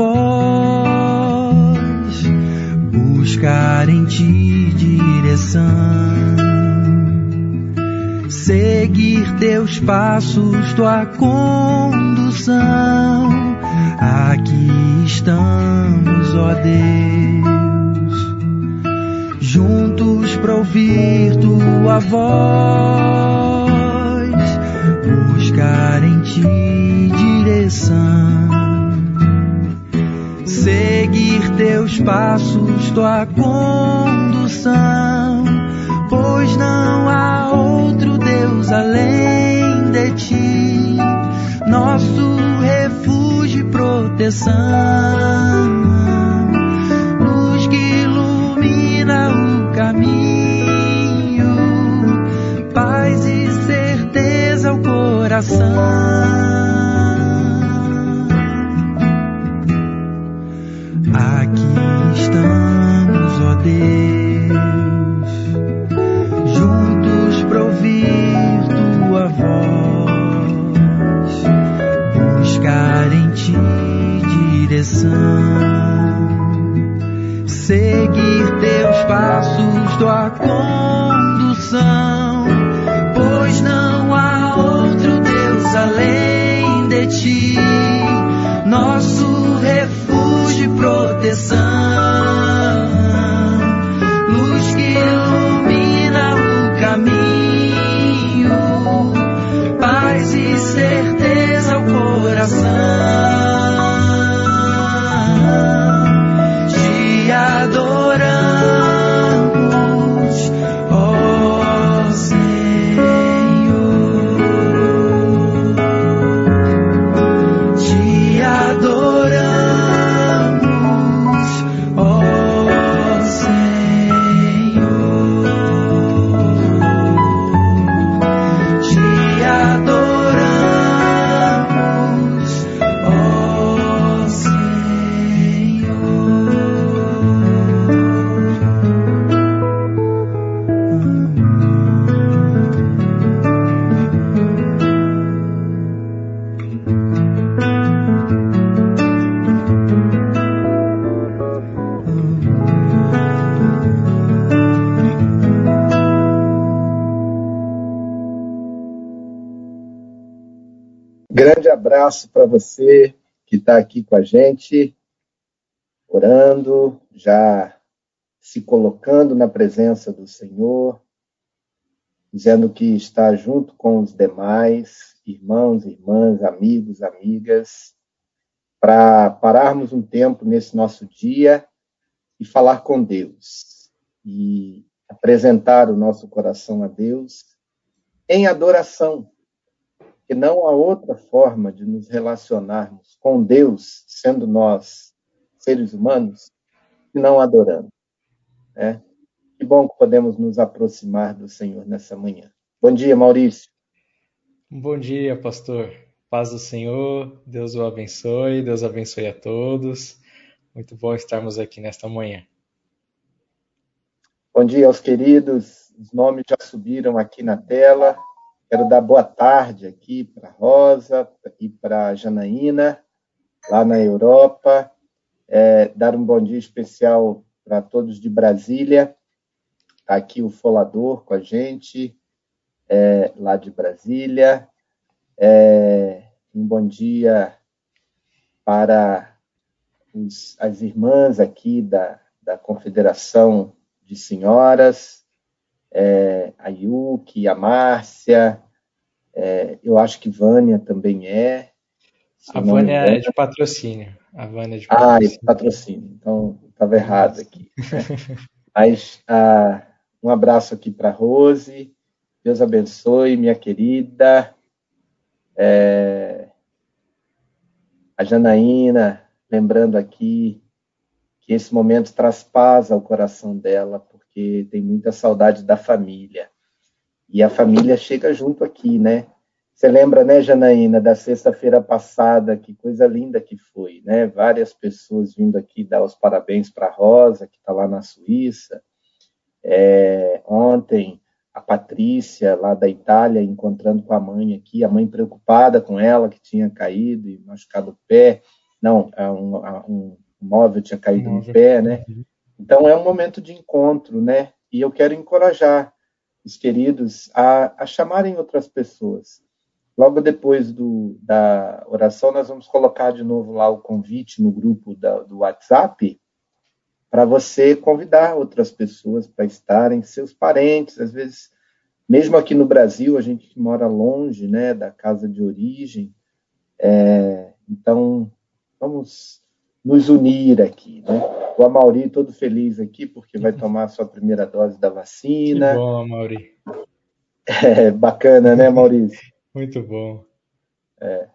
voz, buscar em ti direção, seguir teus passos, tua condução. Aqui estamos, ó Deus juntos para ouvir tua voz, buscar em ti passos, tua condução, pois não há outro Deus além de ti, nosso refúgio e proteção. Aqui estamos, ó Deus, juntos para ouvir tua voz, buscar em ti direção, seguir teus passos, tua condução, proteção, luz que ilumina o caminho, paz e certeza ao coração. Abraço para você que está aqui com a gente, orando, já se colocando na presença do Senhor, dizendo que está junto com os demais irmãos, irmãs, amigos, amigas, para pararmos um tempo nesse nosso dia e falar com Deus e apresentar o nosso coração a Deus em adoração que não há outra forma de nos relacionarmos com Deus, sendo nós seres humanos, que não adorando. Né? Que bom que podemos nos aproximar do Senhor nessa manhã. Bom dia, Maurício. Bom dia, pastor. Paz do Senhor, Deus o abençoe, Deus abençoe a todos. Muito bom estarmos aqui nesta manhã. Bom dia aos queridos, os nomes já subiram aqui na tela. Quero dar boa tarde aqui para Rosa e para Janaína, lá na Europa. É, dar um bom dia especial para todos de Brasília. Está aqui o Folador com a gente, é, lá de Brasília. É, um bom dia para os, as irmãs aqui da, da Confederação de Senhoras, é, a Yuki, a Márcia, é, eu acho que Vânia também é. A Vânia é de patrocínio. A Vânia é de patrocínio. Ah, é de patrocínio. Então, estava errado aqui. Mas ah, um abraço aqui para Rose. Deus abençoe, minha querida. É, a Janaína, lembrando aqui que esse momento traz paz ao coração dela, porque tem muita saudade da família. E a família chega junto aqui, né? Você lembra, né, Janaína, da sexta-feira passada, que coisa linda que foi, né? Várias pessoas vindo aqui dar os parabéns para a Rosa, que está lá na Suíça. É, ontem, a Patrícia, lá da Itália, encontrando com a mãe aqui, a mãe preocupada com ela, que tinha caído e machucado o pé. Não, um, um móvel tinha caído no pé, né? Então, é um momento de encontro, né? E eu quero encorajar os queridos a, a chamarem outras pessoas. Logo depois do, da oração, nós vamos colocar de novo lá o convite no grupo da, do WhatsApp para você convidar outras pessoas para estarem, seus parentes, às vezes, mesmo aqui no Brasil, a gente que mora longe né, da casa de origem, é, então vamos nos unir aqui, né? O Amauri todo feliz aqui porque vai tomar a sua primeira dose da vacina. Que bom, Amauri. É, bacana, né, Maurício? Muito bom. É.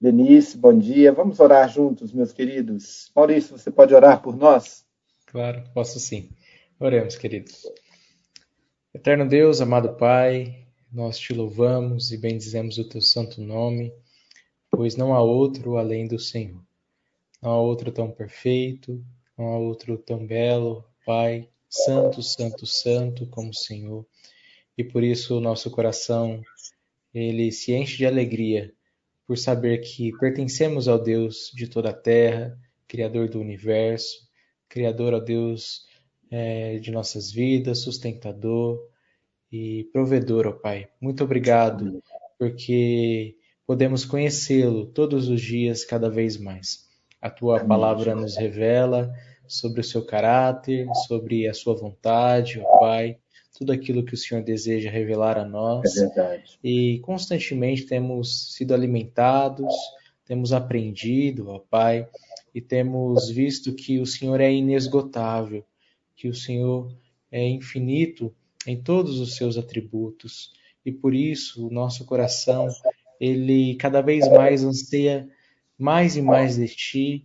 Denise, bom dia. Vamos orar juntos, meus queridos. Maurício, você pode orar por nós? Claro, posso sim. Oremos, queridos. Eterno Deus, amado Pai, nós te louvamos e bendizemos o teu santo nome, pois não há outro além do Senhor. Não há outro tão perfeito, não há outro tão belo, Pai, santo, santo, santo como o Senhor. E por isso o nosso coração ele se enche de alegria por saber que pertencemos ao Deus de toda a terra, Criador do universo, Criador ao Deus é, de nossas vidas, sustentador e provedor, ó Pai. Muito obrigado, porque podemos conhecê-lo todos os dias, cada vez mais. A tua palavra nos revela sobre o seu caráter, sobre a sua vontade, ó Pai tudo aquilo que o Senhor deseja revelar a nós. É verdade. E constantemente temos sido alimentados, temos aprendido, ó Pai, e temos visto que o Senhor é inesgotável, que o Senhor é infinito em todos os seus atributos. E por isso o nosso coração, ele cada vez mais anseia mais e mais de ti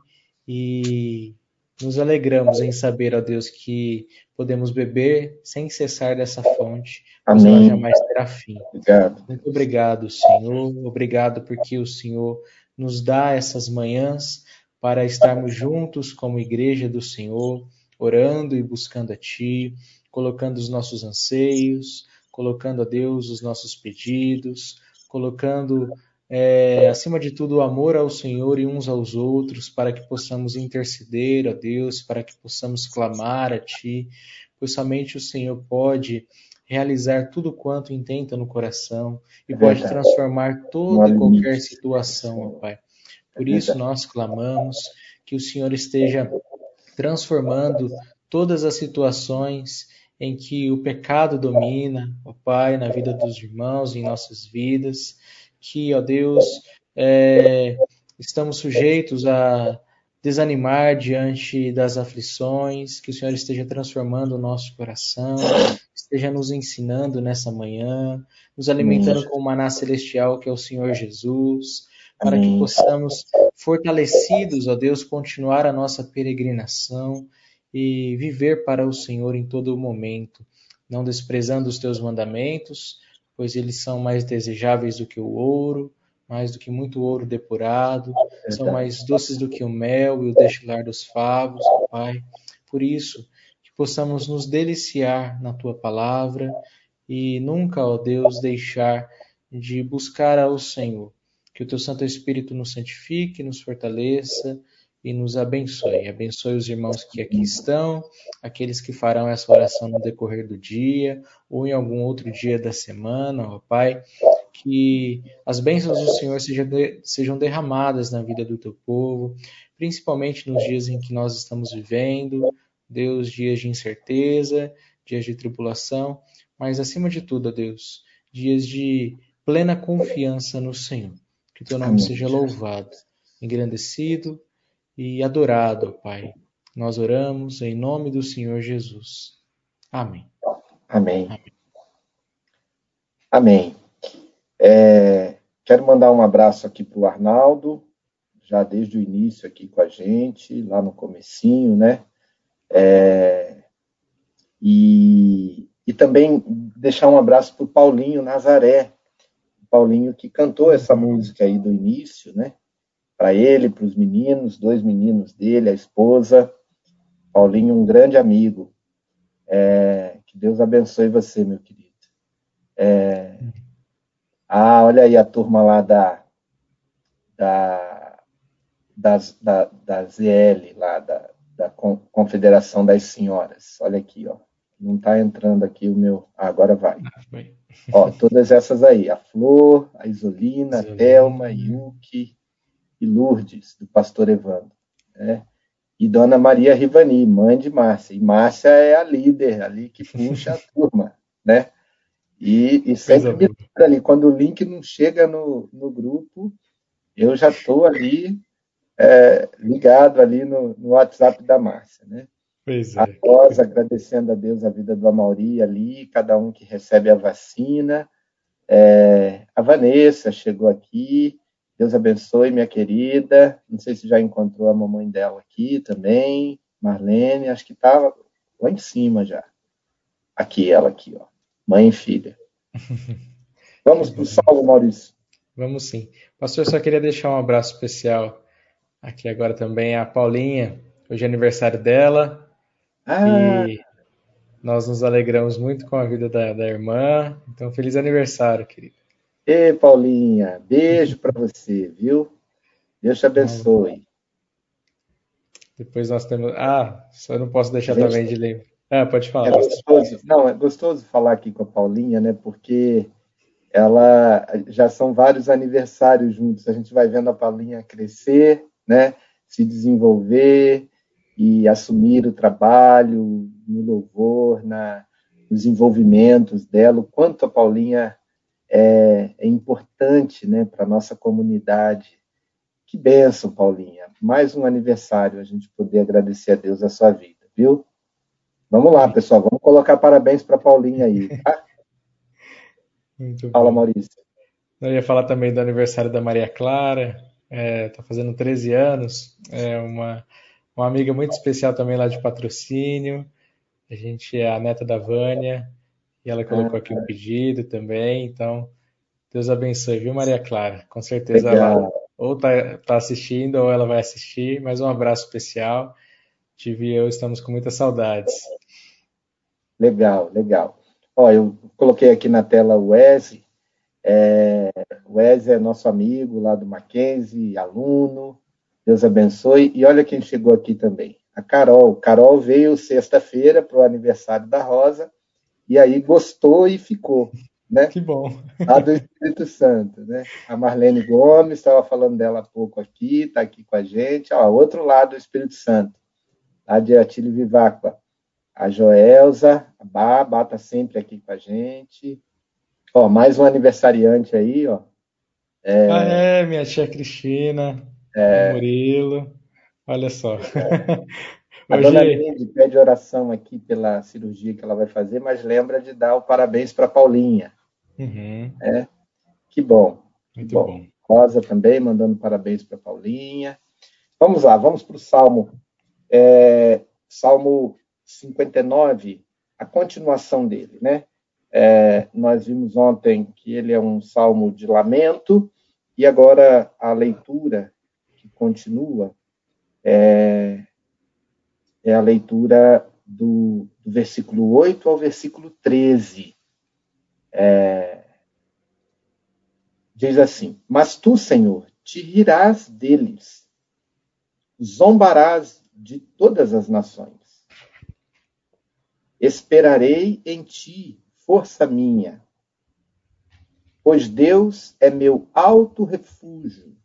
e nos alegramos em saber, ó Deus, que podemos beber sem cessar dessa fonte, pois ela jamais terá fim. Obrigado. Muito obrigado, Senhor. Obrigado porque o Senhor nos dá essas manhãs para estarmos juntos como igreja do Senhor, orando e buscando a Ti, colocando os nossos anseios, colocando a Deus os nossos pedidos, colocando é, acima de tudo, o amor ao Senhor e uns aos outros, para que possamos interceder a Deus, para que possamos clamar a Ti, pois somente o Senhor pode realizar tudo quanto intenta no coração e é pode transformar toda e qualquer situação, ó Pai. Por isso nós clamamos que o Senhor esteja transformando todas as situações em que o pecado domina, ó Pai, na vida dos irmãos, em nossas vidas que, ó Deus, é, estamos sujeitos a desanimar diante das aflições, que o Senhor esteja transformando o nosso coração, esteja nos ensinando nessa manhã, nos alimentando com o maná celestial que é o Senhor Jesus, para que possamos, fortalecidos, ó Deus, continuar a nossa peregrinação e viver para o Senhor em todo o momento, não desprezando os teus mandamentos, pois eles são mais desejáveis do que o ouro, mais do que muito ouro depurado, são mais doces do que o mel e o destilar dos favos, Pai. Por isso, que possamos nos deliciar na tua palavra e nunca, ó Deus, deixar de buscar ao Senhor. Que o teu Santo Espírito nos santifique, nos fortaleça e nos abençoe. Abençoe os irmãos que aqui estão, aqueles que farão essa oração no decorrer do dia ou em algum outro dia da semana, ó Pai. Que as bênçãos do Senhor sejam, sejam derramadas na vida do teu povo, principalmente nos dias em que nós estamos vivendo, Deus, dias de incerteza, dias de tribulação, mas acima de tudo, Deus, dias de plena confiança no Senhor. Que teu nome Amém. seja louvado, engrandecido e adorado, Pai. Nós oramos em nome do Senhor Jesus. Amém. Amém. Amém. Amém. É, quero mandar um abraço aqui para o Arnaldo, já desde o início aqui com a gente, lá no comecinho, né? É, e, e também deixar um abraço para o Paulinho Nazaré, Paulinho que cantou essa música aí do início, né? Para ele, para os meninos, dois meninos dele, a esposa. Paulinho, um grande amigo. É, que Deus abençoe você, meu querido. É... Ah, olha aí a turma lá da, da, das, da, da ZL, lá da, da Confederação das Senhoras. Olha aqui, ó. Não está entrando aqui o meu. Ah, agora vai. Ah, ó, todas essas aí: a Flor, a Isolina, a Thelma, Yuki e Lourdes, do pastor Evandro. Né? E Dona Maria Rivani, mãe de Márcia. E Márcia é a líder ali que puxa a turma, né? E, e sempre me ali, quando o link não chega no, no grupo, eu já estou ali é, ligado ali no, no, WhatsApp da Márcia, né? Pois é. A Rosa agradecendo a Deus a vida do Amauri ali, cada um que recebe a vacina. É, a Vanessa chegou aqui, Deus abençoe, minha querida. Não sei se já encontrou a mamãe dela aqui também, Marlene, acho que estava lá em cima já. Aqui, ela aqui, ó. Mãe e filha. Vamos para o salvo, Maurício. Vamos sim. Pastor, só queria deixar um abraço especial aqui agora também a Paulinha. Hoje é aniversário dela. Ah. E nós nos alegramos muito com a vida da, da irmã. Então, feliz aniversário, querida. Ei, Paulinha, beijo para você, viu? Deus te abençoe. Depois nós temos. Ah, só não posso deixar Gente, também de lembrar. Ah, pode falar. É gostoso. Não, é gostoso falar aqui com a Paulinha, né? Porque ela já são vários aniversários juntos. A gente vai vendo a Paulinha crescer, né? Se desenvolver e assumir o trabalho no louvor, na, nos envolvimentos dela. O quanto a Paulinha é, é importante né, para a nossa comunidade. Que benção, Paulinha. Mais um aniversário, a gente poder agradecer a Deus a sua vida, viu? Vamos lá, pessoal, vamos colocar parabéns para Paulinha aí, tá? Muito Fala. Maurício. Eu ia falar também do aniversário da Maria Clara, está é, tá fazendo 13 anos, é uma, uma amiga muito especial também lá de patrocínio. A gente é a neta da Vânia, e ela colocou aqui um pedido também. Então, Deus abençoe, viu, Maria Clara? Com certeza Legal. ela ou está tá assistindo ou ela vai assistir. Mais um abraço especial. Tive e eu estamos com muitas saudades. Legal, legal. Ó, eu coloquei aqui na tela o Wesley. É, o Wesley é nosso amigo lá do Mackenzie, aluno. Deus abençoe. E olha quem chegou aqui também. A Carol. Carol veio sexta-feira para o aniversário da Rosa e aí gostou e ficou. Né? Que bom. A do Espírito Santo, né? A Marlene Gomes, estava falando dela há pouco aqui, está aqui com a gente. Ó, outro lado do Espírito Santo, a de Atílio Viváqua. A Joelza, a Baba está sempre aqui com a gente. Ó, mais um aniversariante aí, ó. É... Ah, é, minha tia Cristina, é... Murilo. Olha só. É. A Hoje... dona pede oração aqui pela cirurgia que ela vai fazer, mas lembra de dar o parabéns para Paulinha. Uhum. É? Que bom. Muito bom. bom. Rosa também mandando parabéns para Paulinha. Vamos lá, vamos para o Salmo. É, Salmo 59, a continuação dele, né? É, nós vimos ontem que ele é um salmo de lamento, e agora a leitura que continua é, é a leitura do, do versículo 8 ao versículo 13. É, diz assim: Mas tu, Senhor, te rirás deles, zombarás de todas as nações. Esperarei em ti, força minha, pois Deus é meu alto refúgio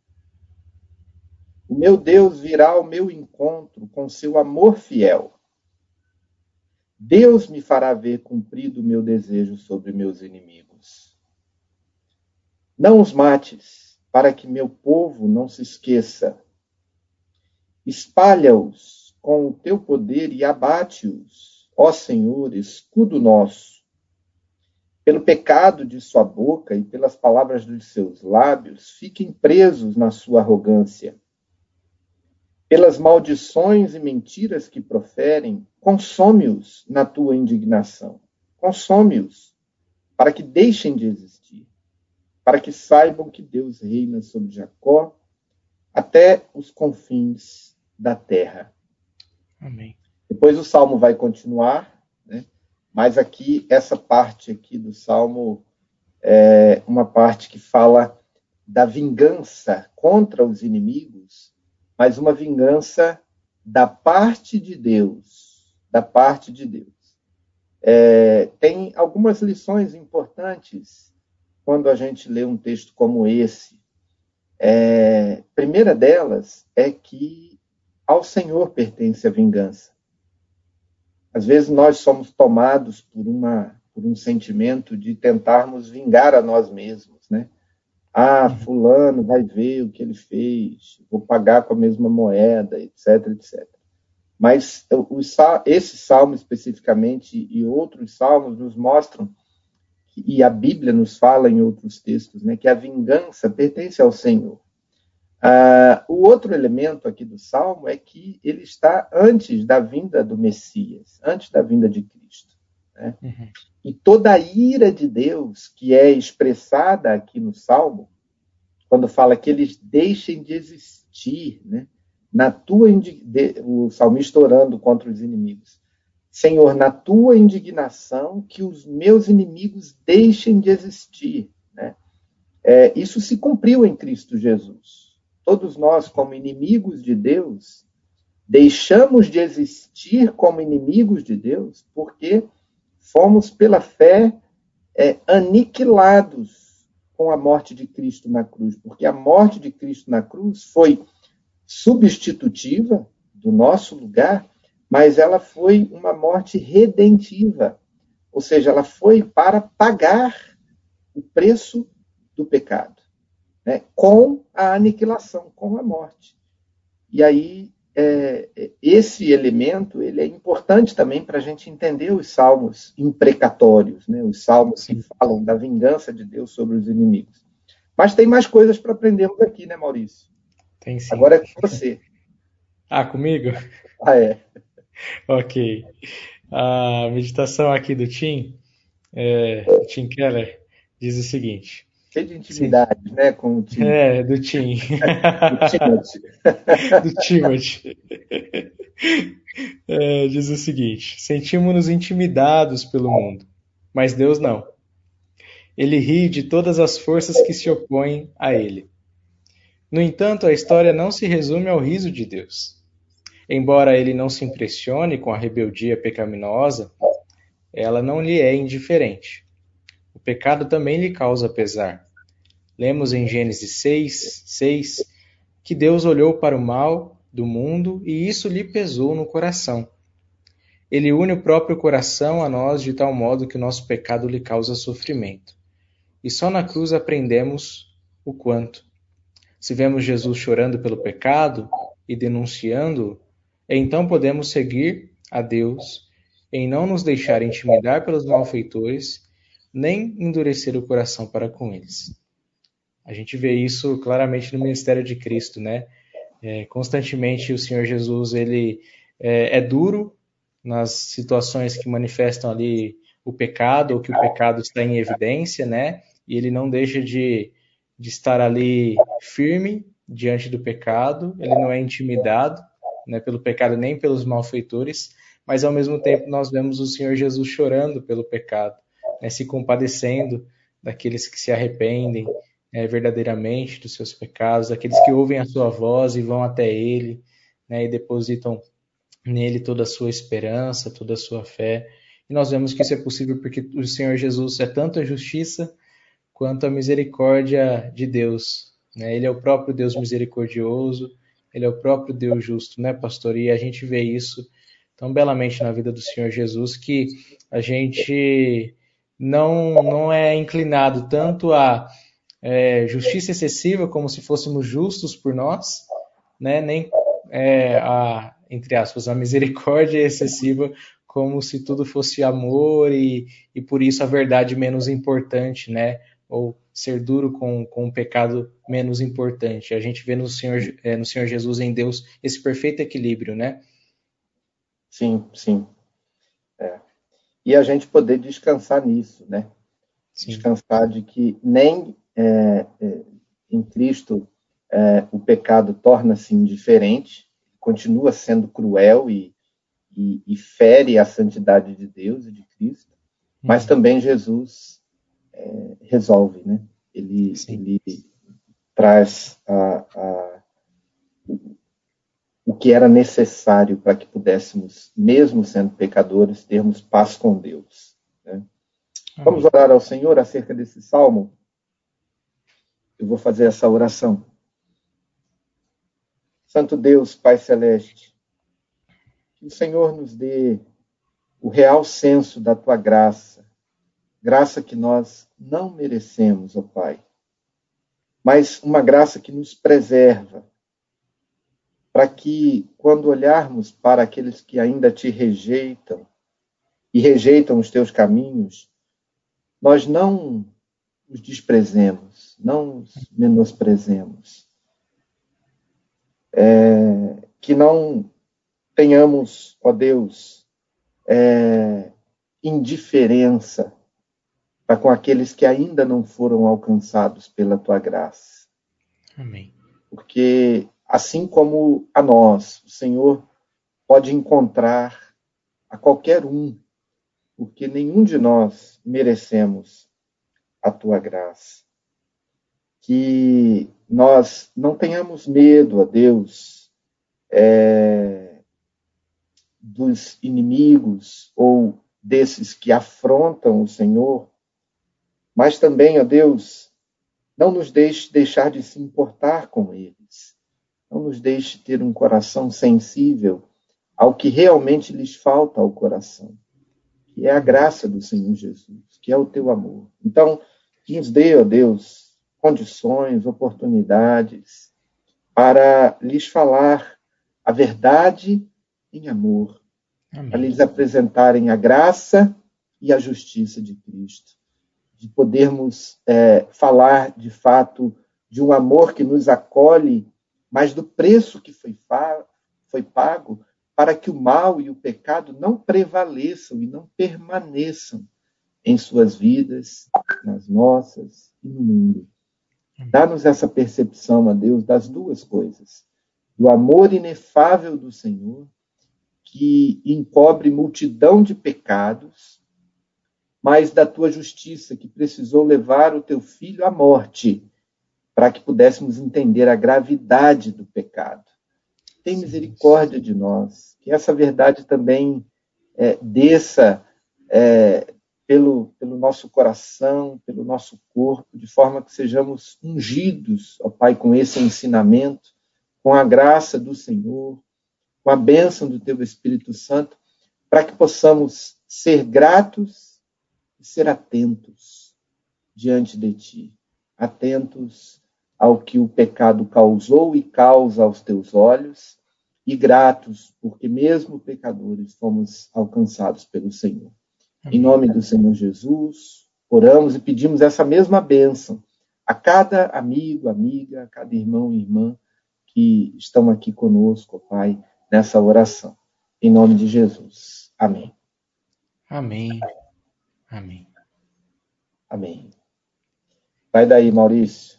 o meu Deus virá ao meu encontro com seu amor fiel. Deus me fará ver cumprido o meu desejo sobre meus inimigos. Não os mates, para que meu povo não se esqueça. Espalha-os com o teu poder e abate-os, ó Senhor, escudo nosso. Pelo pecado de sua boca e pelas palavras dos seus lábios, fiquem presos na sua arrogância pelas maldições e mentiras que proferem, consome-os na tua indignação. Consome-os, para que deixem de existir, para que saibam que Deus reina sobre Jacó até os confins da terra. Amém. Depois o salmo vai continuar, né? mas aqui, essa parte aqui do Salmo é uma parte que fala da vingança contra os inimigos, mas uma vingança da parte de Deus, da parte de Deus. É, tem algumas lições importantes quando a gente lê um texto como esse. É, primeira delas é que ao Senhor pertence a vingança. Às vezes nós somos tomados por, uma, por um sentimento de tentarmos vingar a nós mesmos, né? Ah, fulano vai ver o que ele fez, vou pagar com a mesma moeda, etc, etc. Mas esse salmo especificamente e outros salmos nos mostram, e a Bíblia nos fala em outros textos, né, que a vingança pertence ao Senhor. Ah, o outro elemento aqui do salmo é que ele está antes da vinda do Messias, antes da vinda de Cristo. Né? Uhum. E toda a ira de Deus que é expressada aqui no salmo, quando fala que eles deixem de existir, né? na tua o salmista orando contra os inimigos. Senhor, na tua indignação, que os meus inimigos deixem de existir. Né? É, isso se cumpriu em Cristo Jesus todos nós, como inimigos de Deus, deixamos de existir como inimigos de Deus porque fomos, pela fé, é, aniquilados com a morte de Cristo na cruz. Porque a morte de Cristo na cruz foi substitutiva do nosso lugar, mas ela foi uma morte redentiva. Ou seja, ela foi para pagar o preço do pecado né, com a aniquilação, com a morte. E aí, é, esse elemento ele é importante também para a gente entender os salmos imprecatórios, né, os salmos que falam da vingança de Deus sobre os inimigos. Mas tem mais coisas para aprendermos aqui, né, Maurício? Tem sim. Agora é com você. Ah, comigo? Ah, é. ok. A meditação aqui do Tim, é, Tim Keller, diz o seguinte: cheio de intimidade, Sim. né, com o time. É, do Tim. do Timothy. do Timothy. É, diz o seguinte: sentimos-nos intimidados pelo mundo, mas Deus não. Ele ri de todas as forças que se opõem a ele. No entanto, a história não se resume ao riso de Deus. Embora ele não se impressione com a rebeldia pecaminosa, ela não lhe é indiferente. Pecado também lhe causa pesar. Lemos em Gênesis 6, 6 que Deus olhou para o mal do mundo e isso lhe pesou no coração. Ele une o próprio coração a nós de tal modo que o nosso pecado lhe causa sofrimento. E só na cruz aprendemos o quanto. Se vemos Jesus chorando pelo pecado e denunciando-o, então podemos seguir a Deus em não nos deixar intimidar pelos malfeitores nem endurecer o coração para com eles. A gente vê isso claramente no ministério de Cristo, né? É, constantemente o Senhor Jesus ele é, é, duro nas situações que manifestam ali o pecado ou que o pecado está em evidência, né? E ele não deixa de, de estar ali firme diante do pecado. Ele não é intimidado, né? Pelo pecado nem pelos malfeitores, mas ao mesmo tempo nós vemos o Senhor Jesus chorando pelo pecado né, se compadecendo daqueles que se arrependem é, verdadeiramente dos seus pecados, daqueles que ouvem a sua voz e vão até Ele né, e depositam nele toda a sua esperança, toda a sua fé. E nós vemos que isso é possível porque o Senhor Jesus é tanto a justiça quanto a misericórdia de Deus. Né? Ele é o próprio Deus misericordioso, ele é o próprio Deus justo, né, pastor? E a gente vê isso tão belamente na vida do Senhor Jesus que a gente não, não é inclinado tanto a é, justiça excessiva, como se fôssemos justos por nós, né? nem é, a, entre aspas, a misericórdia excessiva, como se tudo fosse amor e, e por isso a verdade menos importante, né? ou ser duro com, com o pecado menos importante. A gente vê no Senhor, é, no Senhor Jesus, em Deus, esse perfeito equilíbrio, né? Sim, sim. E a gente poder descansar nisso, né? Sim. Descansar de que nem é, é, em Cristo é, o pecado torna-se indiferente, continua sendo cruel e, e, e, fere a santidade de Deus e de Cristo, mas uhum. também Jesus é, resolve, né? Ele, ele traz a, a, o que era necessário para que pudéssemos, mesmo sendo pecadores, termos paz com Deus. Né? Vamos orar ao Senhor acerca desse salmo? Eu vou fazer essa oração. Santo Deus, Pai Celeste, que o Senhor nos dê o real senso da tua graça, graça que nós não merecemos, ó Pai, mas uma graça que nos preserva, para que, quando olharmos para aqueles que ainda te rejeitam e rejeitam os teus caminhos, nós não os desprezemos, não os menosprezemos, é, que não tenhamos, ó Deus, é, indiferença para com aqueles que ainda não foram alcançados pela tua graça. Amém. Porque, assim como a nós, o Senhor pode encontrar a qualquer um, porque nenhum de nós merecemos a tua graça que nós não tenhamos medo, a Deus, é, dos inimigos ou desses que afrontam o Senhor, mas também, ó Deus, não nos deixe deixar de se importar com eles. Não nos deixe ter um coração sensível ao que realmente lhes falta ao coração, que é a graça do Senhor Jesus, que é o teu amor. Então, nos dê, ó Deus, condições, oportunidades para lhes falar a verdade em amor, Amém. para lhes apresentarem a graça e a justiça de Cristo, de podermos é, falar de fato de um amor que nos acolhe, mas do preço que foi, foi pago para que o mal e o pecado não prevaleçam e não permaneçam em suas vidas, nas nossas e no mundo. Dá-nos essa percepção, a Deus, das duas coisas: do amor inefável do Senhor, que encobre multidão de pecados, mas da tua justiça, que precisou levar o teu filho à morte, para que pudéssemos entender a gravidade do pecado. Tem misericórdia de nós, que essa verdade também é, desça é, pelo, pelo nosso coração, pelo nosso corpo, de forma que sejamos ungidos, ó Pai, com esse ensinamento, com a graça do Senhor, com a bênção do Teu Espírito Santo, para que possamos ser gratos e ser atentos diante de Ti, atentos ao que o pecado causou e causa aos Teus olhos, e gratos, porque mesmo pecadores fomos alcançados pelo Senhor. Em nome do Senhor Jesus, oramos e pedimos essa mesma bênção a cada amigo, amiga, a cada irmão e irmã que estão aqui conosco, Pai, nessa oração. Em nome de Jesus. Amém. Amém. Amém. Amém. Vai daí, Maurício.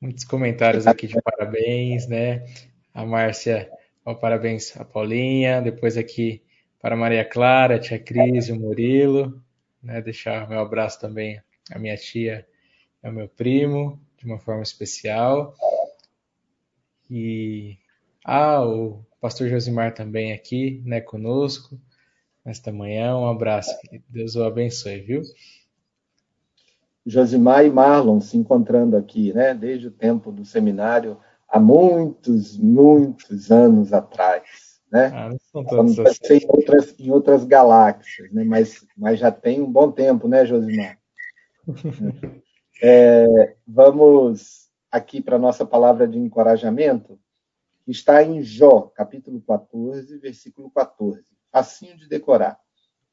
Muitos comentários aqui de parabéns, né? A Márcia, ó, parabéns a Paulinha. Depois aqui para Maria Clara, tia Cris o Murilo, né, deixar meu abraço também à minha tia e ao meu primo, de uma forma especial. E ah, o pastor Josimar também aqui, né, conosco nesta manhã. Um abraço, Deus o abençoe, viu? Josimar e Marlon se encontrando aqui, né, desde o tempo do seminário, há muitos, muitos anos atrás né? Ah, não são todos assim. em outras, em outras galáxias, né? mas, mas já tem um bom tempo, né, Josimar? é, vamos aqui para a nossa palavra de encorajamento, que está em Jó, capítulo 14, versículo 14. Facinho de decorar.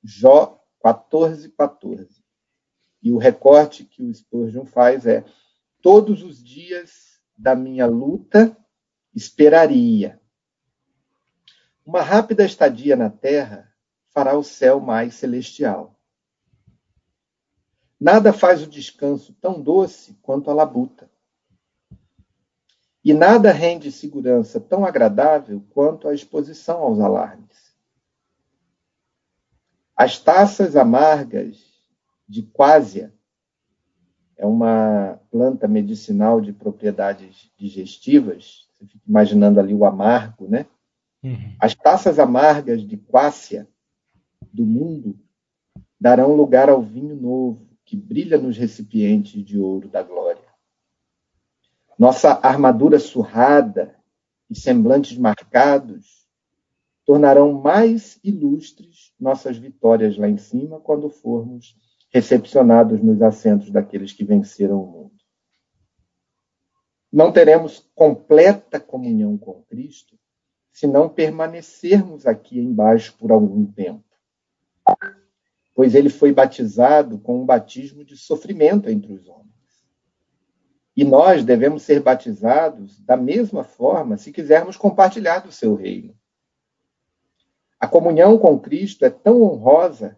Jó 14, 14. E o recorte que o Spurgeon faz é: Todos os dias da minha luta esperaria uma rápida estadia na terra fará o céu mais celestial. Nada faz o descanso tão doce quanto a labuta. E nada rende segurança tão agradável quanto a exposição aos alarmes. As taças amargas de quásia é uma planta medicinal de propriedades digestivas. Você fica imaginando ali o amargo, né? Uhum. As taças amargas de quásia do mundo darão lugar ao vinho novo que brilha nos recipientes de ouro da glória. Nossa armadura surrada e semblantes marcados tornarão mais ilustres nossas vitórias lá em cima quando formos recepcionados nos assentos daqueles que venceram o mundo. Não teremos completa comunhão com Cristo se não permanecermos aqui embaixo por algum tempo. Pois ele foi batizado com um batismo de sofrimento entre os homens. E nós devemos ser batizados da mesma forma se quisermos compartilhar do seu reino. A comunhão com Cristo é tão honrosa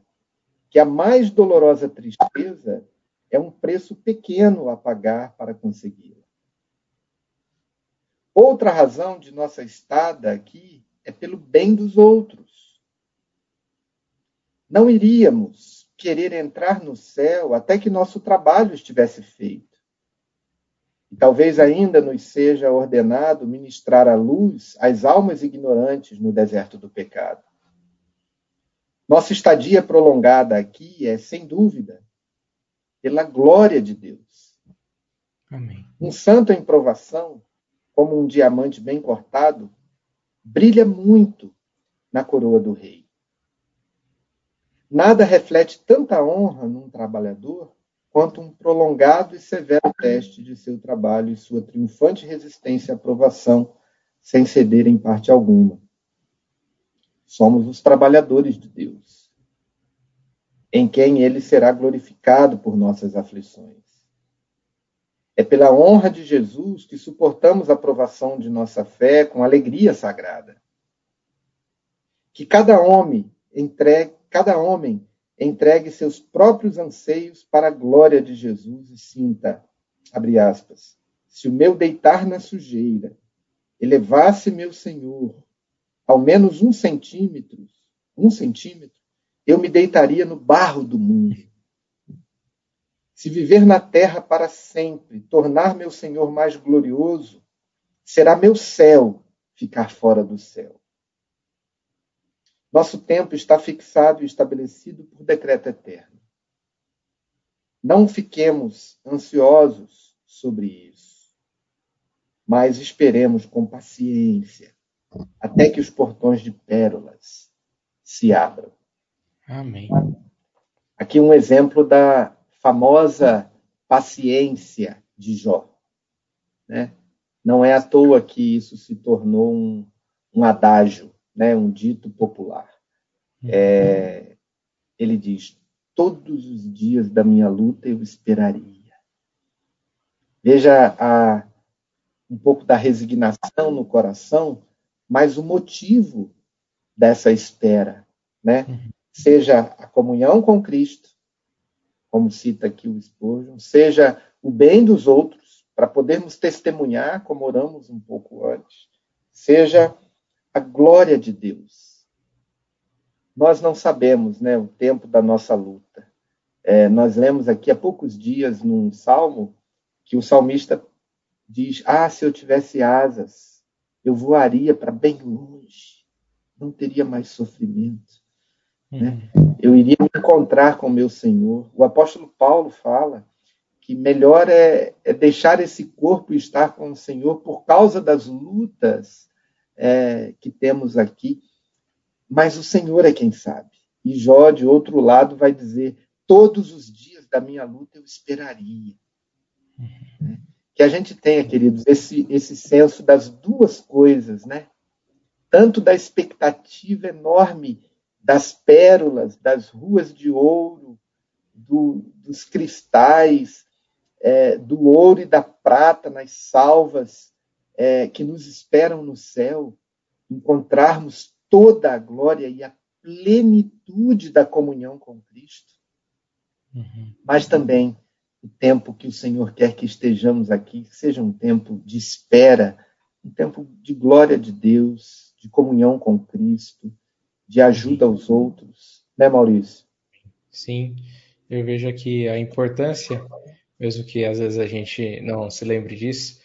que a mais dolorosa tristeza é um preço pequeno a pagar para consegui-la. Outra razão de nossa estada aqui é pelo bem dos outros. Não iríamos querer entrar no céu até que nosso trabalho estivesse feito. E talvez ainda nos seja ordenado ministrar a luz às almas ignorantes no deserto do pecado. Nossa estadia prolongada aqui é, sem dúvida, pela glória de Deus. Amém. Um santo em provação, como um diamante bem cortado, brilha muito na coroa do rei. Nada reflete tanta honra num trabalhador quanto um prolongado e severo teste de seu trabalho e sua triunfante resistência à provação, sem ceder em parte alguma. Somos os trabalhadores de Deus, em quem ele será glorificado por nossas aflições. É pela honra de Jesus que suportamos a provação de nossa fé com alegria sagrada. Que cada homem entregue, cada homem entregue seus próprios anseios para a glória de Jesus e sinta, abre aspas, se o meu deitar na sujeira elevasse meu Senhor ao menos um centímetro, um centímetro, eu me deitaria no barro do mundo. Se viver na terra para sempre, tornar meu Senhor mais glorioso, será meu céu ficar fora do céu. Nosso tempo está fixado e estabelecido por decreto eterno. Não fiquemos ansiosos sobre isso, mas esperemos com paciência até que os portões de pérolas se abram. Amém. Aqui um exemplo da famosa paciência de Jó. Né? Não é à toa que isso se tornou um, um adágio, né? um dito popular. Uhum. É, ele diz: Todos os dias da minha luta eu esperaria. Veja a, um pouco da resignação no coração mas o motivo dessa espera, né? Uhum. Seja a comunhão com Cristo, como cita aqui o Spurgeon, seja o bem dos outros, para podermos testemunhar, como oramos um pouco antes, seja a glória de Deus. Nós não sabemos né, o tempo da nossa luta. É, nós lemos aqui há poucos dias num salmo que o salmista diz: Ah, se eu tivesse asas, eu voaria para bem longe, não teria mais sofrimento. Né? Uhum. Eu iria me encontrar com meu Senhor. O apóstolo Paulo fala que melhor é, é deixar esse corpo estar com o Senhor por causa das lutas é, que temos aqui, mas o Senhor é quem sabe. E Jó, de outro lado, vai dizer: todos os dias da minha luta eu esperaria. Uhum. Né? Que a gente tenha, queridos, esse, esse senso das duas coisas, né? Tanto da expectativa enorme das pérolas, das ruas de ouro, do, dos cristais, é, do ouro e da prata nas salvas é, que nos esperam no céu, encontrarmos toda a glória e a plenitude da comunhão com Cristo, uhum. mas também o tempo que o Senhor quer que estejamos aqui, seja um tempo de espera, um tempo de glória de Deus, de comunhão com Cristo, de ajuda aos outros, Né, Maurício? Sim, eu vejo aqui a importância, mesmo que às vezes a gente não se lembre disso,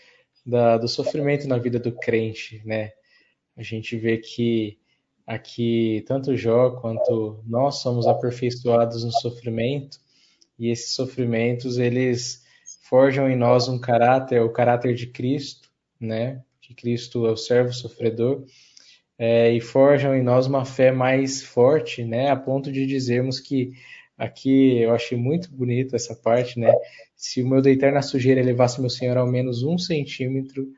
da, do sofrimento na vida do crente, né? A gente vê que aqui tanto Jó quanto nós somos aperfeiçoados no sofrimento e esses sofrimentos eles forjam em nós um caráter, o caráter de Cristo, né? Que Cristo é o servo sofredor é, e forjam em nós uma fé mais forte, né? A ponto de dizermos que aqui eu achei muito bonito essa parte, né? Se o meu deitar na sujeira elevasse meu Senhor ao menos um centímetro,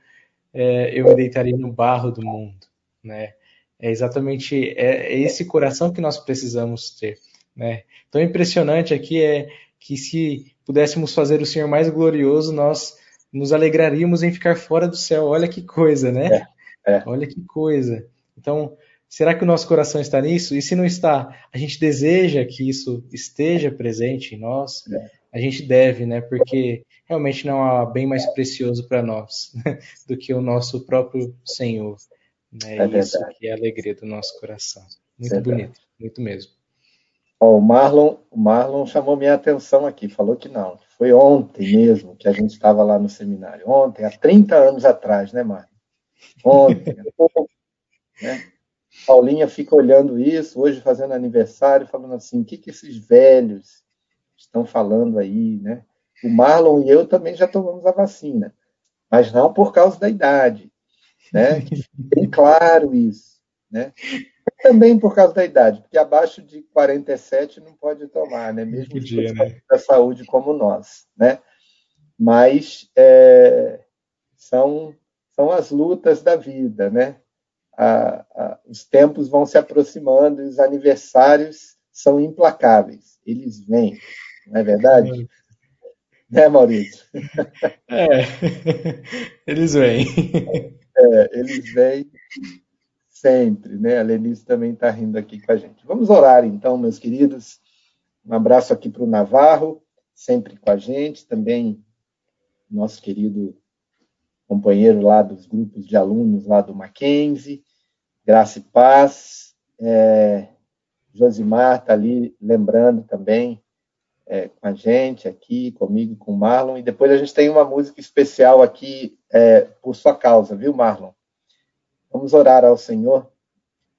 é, eu me deitaria no barro do mundo, né? É exatamente é, esse coração que nós precisamos ter, né? Tão impressionante aqui é que se pudéssemos fazer o Senhor mais glorioso, nós nos alegraríamos em ficar fora do céu. Olha que coisa, né? É, é. Olha que coisa. Então, será que o nosso coração está nisso? E se não está, a gente deseja que isso esteja presente em nós? É. A gente deve, né? Porque realmente não há bem mais precioso para nós do que o nosso próprio Senhor. Né? É isso que é a alegria do nosso coração. Muito bonito, muito mesmo. Oh, o, Marlon, o Marlon chamou minha atenção aqui, falou que não. Foi ontem mesmo que a gente estava lá no seminário. Ontem, há 30 anos atrás, né, Marlon? Ontem. né? Paulinha fica olhando isso, hoje fazendo aniversário, falando assim: o que, que esses velhos estão falando aí, né? O Marlon e eu também já tomamos a vacina, mas não por causa da idade, né? Bem claro isso, né? Também por causa da idade, porque abaixo de 47 não pode tomar, né? Mesmo Podia, né? da saúde como nós, né? Mas é, são são as lutas da vida, né? A, a, os tempos vão se aproximando e os aniversários são implacáveis. Eles vêm, não é verdade? Né, Maurício? É, eles vêm. É, eles vêm sempre, né? A Lenice também está rindo aqui com a gente. Vamos orar, então, meus queridos. Um abraço aqui para o Navarro, sempre com a gente. Também nosso querido companheiro lá dos grupos de alunos lá do Mackenzie. Graça e paz. É, Josimar está ali lembrando também é, com a gente aqui, comigo, com o Marlon. E depois a gente tem uma música especial aqui é, por sua causa, viu, Marlon? Vamos orar ao Senhor.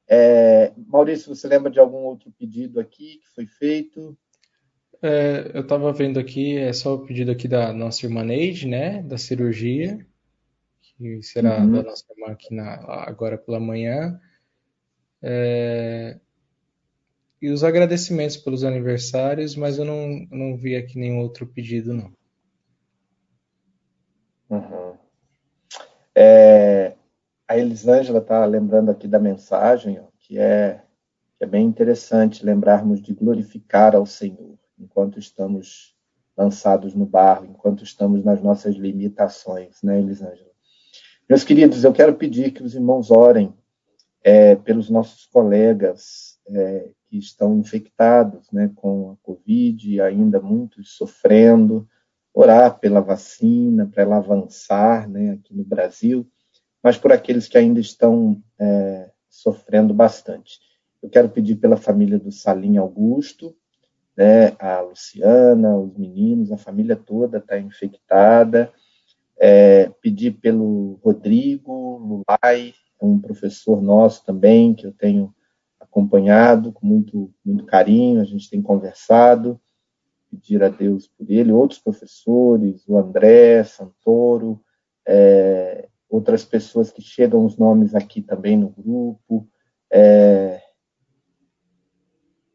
É, Maurício, você lembra de algum outro pedido aqui que foi feito? É, eu estava vendo aqui, é só o pedido aqui da nossa irmã Neide, né, da cirurgia, que será uhum. da nossa irmã aqui na, agora pela manhã. É, e os agradecimentos pelos aniversários, mas eu não, não vi aqui nenhum outro pedido, não. Uhum. É, a Elisângela está lembrando aqui da mensagem, ó, que, é, que é bem interessante lembrarmos de glorificar ao Senhor enquanto estamos lançados no barro, enquanto estamos nas nossas limitações, né, Elisângela? Meus queridos, eu quero pedir que os irmãos orem é, pelos nossos colegas é, que estão infectados né, com a Covid, ainda muitos sofrendo, orar pela vacina, para ela avançar né, aqui no Brasil mas por aqueles que ainda estão é, sofrendo bastante. Eu quero pedir pela família do Salim Augusto, né, a Luciana, os meninos, a família toda está infectada. É, pedir pelo Rodrigo Lulai, um professor nosso também, que eu tenho acompanhado com muito, muito carinho, a gente tem conversado, pedir a Deus por ele, outros professores, o André Santoro, é, outras pessoas que chegam os nomes aqui também no grupo. É...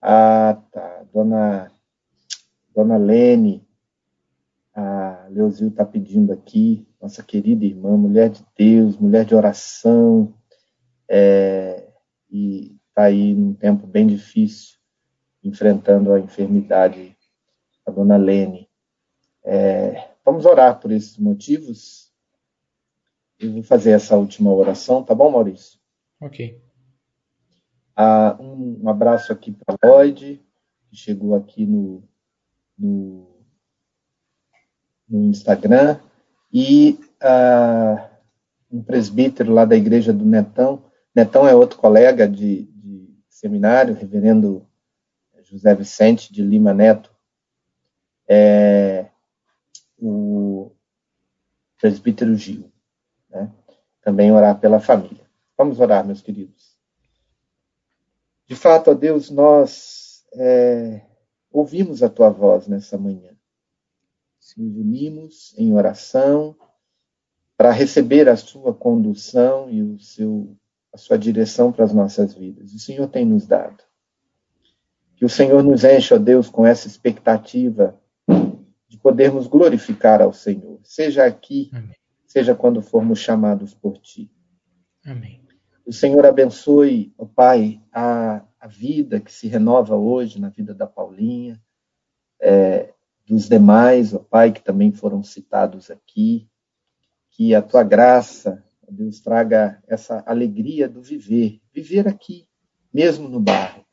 Ah, tá. Dona, Dona Lene, a Leozil está pedindo aqui, nossa querida irmã, mulher de Deus, mulher de oração, é... e está aí num tempo bem difícil, enfrentando a enfermidade, a Dona Lene. É... Vamos orar por esses motivos? Eu vou fazer essa última oração, tá bom, Maurício? Ok. Ah, um, um, abraço aqui para Lloyd, que chegou aqui no, no, no Instagram, e ah, um presbítero lá da igreja do Netão. Netão é outro colega de, de seminário, reverendo José Vicente de Lima Neto, é, o presbítero Gil. Né? Também orar pela família. Vamos orar, meus queridos. De fato, ó Deus, nós é, ouvimos a tua voz nessa manhã. Nos unimos em oração para receber a sua condução e o seu, a sua direção para as nossas vidas. O Senhor tem nos dado. Que o Senhor nos enche, ó Deus, com essa expectativa de podermos glorificar ao Senhor, seja aqui, Amém. Seja quando formos chamados por Ti. Amém. O Senhor abençoe, ó Pai, a, a vida que se renova hoje na vida da Paulinha, é, dos demais, ó Pai, que também foram citados aqui, que a Tua graça, ó Deus, traga essa alegria do viver, viver aqui, mesmo no barro,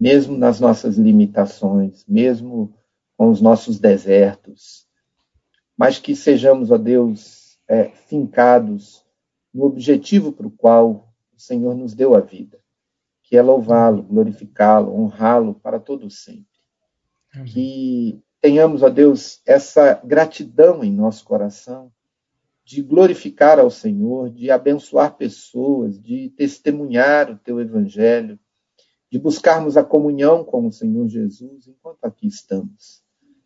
mesmo nas nossas limitações, mesmo com os nossos desertos, mas que sejamos, ó Deus, é, fincados no objetivo para o qual o Senhor nos deu a vida, que é louvá-lo, glorificá-lo, honrá-lo para todo sempre. Amém. Que tenhamos, ó Deus, essa gratidão em nosso coração de glorificar ao Senhor, de abençoar pessoas, de testemunhar o teu evangelho, de buscarmos a comunhão com o Senhor Jesus enquanto aqui estamos.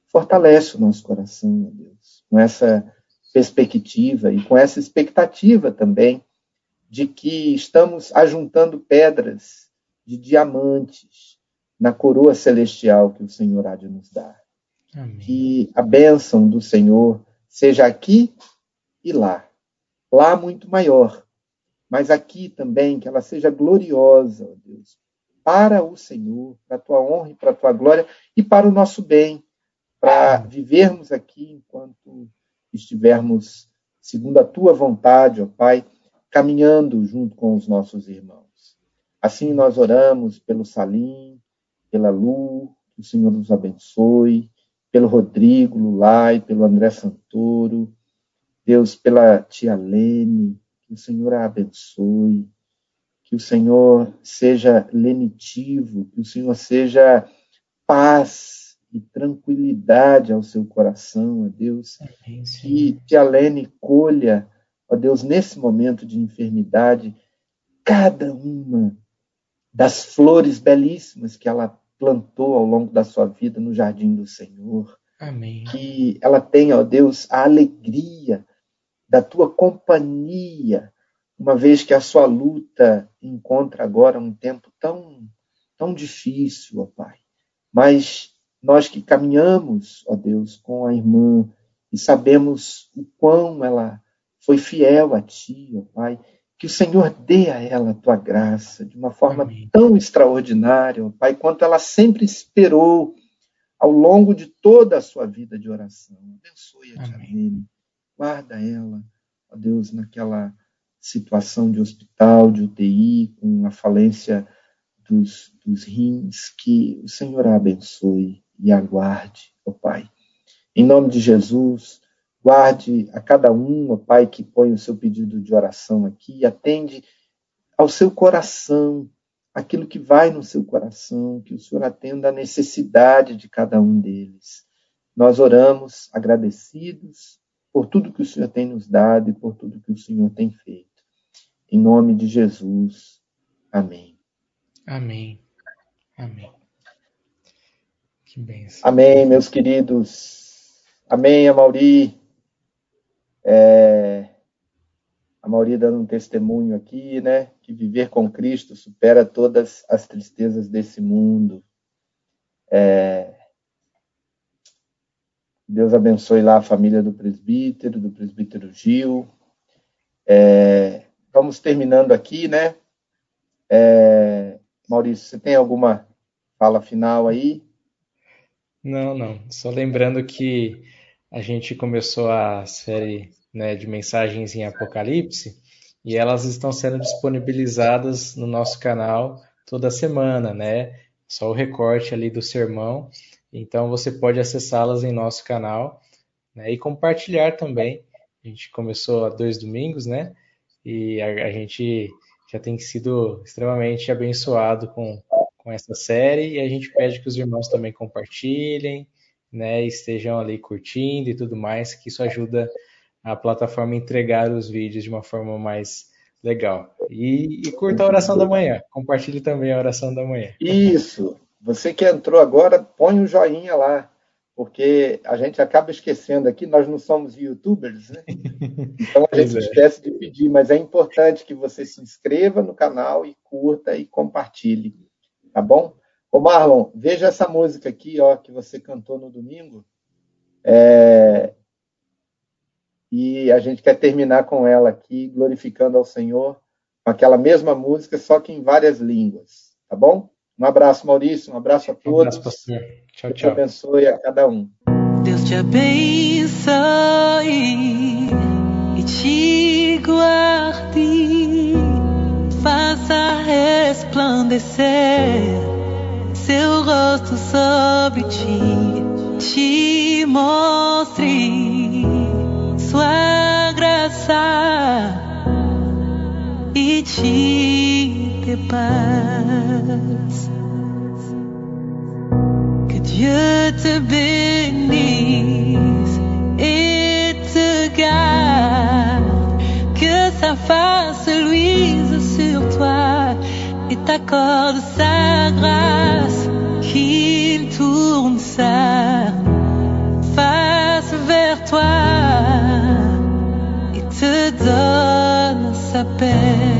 Fortalece o nosso coração, ó Deus, com essa perspectiva e com essa expectativa também de que estamos ajuntando pedras de diamantes na coroa celestial que o Senhor há de nos dar. Amém. Que a bênção do Senhor seja aqui e lá. Lá muito maior, mas aqui também que ela seja gloriosa, ó Deus, para o Senhor, para a tua honra e para a tua glória e para o nosso bem, para vivermos aqui enquanto estivermos segundo a tua vontade, ó Pai, caminhando junto com os nossos irmãos. Assim nós oramos pelo Salim, pela Lu, que o Senhor nos abençoe, pelo Rodrigo Lulai, pelo André Santoro, Deus, pela tia Lene, que o Senhor a abençoe, que o Senhor seja lenitivo, que o Senhor seja paz e tranquilidade ao seu coração, ó Deus. Amém, que Tia Lene colha, ó Deus, nesse momento de enfermidade, cada uma das flores belíssimas que ela plantou ao longo da sua vida no jardim do Senhor. Amém. Que ela tenha, ó Deus, a alegria da tua companhia, uma vez que a sua luta encontra agora um tempo tão, tão difícil, ó Pai. Mas nós que caminhamos, ó Deus, com a irmã e sabemos o quão ela foi fiel a Ti, ó Pai, que o Senhor dê a ela a Tua graça de uma forma Amém. tão extraordinária, ó Pai, quanto ela sempre esperou ao longo de toda a sua vida de oração. Abençoe a Tia guarda ela, ó Deus, naquela situação de hospital, de UTI, com a falência dos, dos rins, que o Senhor a abençoe e aguarde, ó Pai. Em nome de Jesus, guarde a cada um, ó Pai, que põe o seu pedido de oração aqui atende ao seu coração, aquilo que vai no seu coração, que o Senhor atenda a necessidade de cada um deles. Nós oramos agradecidos por tudo que o Senhor tem nos dado e por tudo que o Senhor tem feito. Em nome de Jesus. Amém. Amém. Amém. Que benção. Amém, meus queridos. Amém, Amauri. É... A Mauri dando um testemunho aqui, né? Que viver com Cristo supera todas as tristezas desse mundo. É... Deus abençoe lá a família do presbítero, do presbítero Gil. É... Vamos terminando aqui, né? É... Maurício, você tem alguma fala final aí? Não, não. Só lembrando que a gente começou a série né, de mensagens em Apocalipse e elas estão sendo disponibilizadas no nosso canal toda semana, né? Só o recorte ali do sermão. Então você pode acessá-las em nosso canal né, e compartilhar também. A gente começou há dois domingos, né? E a, a gente já tem sido extremamente abençoado com, com essa série e a gente pede que os irmãos também compartilhem, né, estejam ali curtindo e tudo mais, que isso ajuda a plataforma a entregar os vídeos de uma forma mais legal. E, e curta a oração da manhã, compartilhe também a oração da manhã. Isso, você que entrou agora, põe um joinha lá, porque a gente acaba esquecendo aqui, nós não somos youtubers, né? Então a gente é. esquece de pedir, mas é importante que você se inscreva no canal e curta e compartilhe, tá bom? Ô Marlon, veja essa música aqui, ó, que você cantou no domingo. É... E a gente quer terminar com ela aqui, glorificando ao Senhor, com aquela mesma música, só que em várias línguas, tá bom? Um abraço, Maurício, um abraço a todos. Um abraço, pastor. Tchau, Deus tchau. Deus abençoe a cada um. Deus te abençoe e te guarde, faça resplandecer seu rosto sobre ti, te mostre sua graça e te dê paz. Que Dieu te bénisse et te garde, que sa face luise t'accorde sa grâce, qu'il tourne sa face vers toi et te donne sa paix.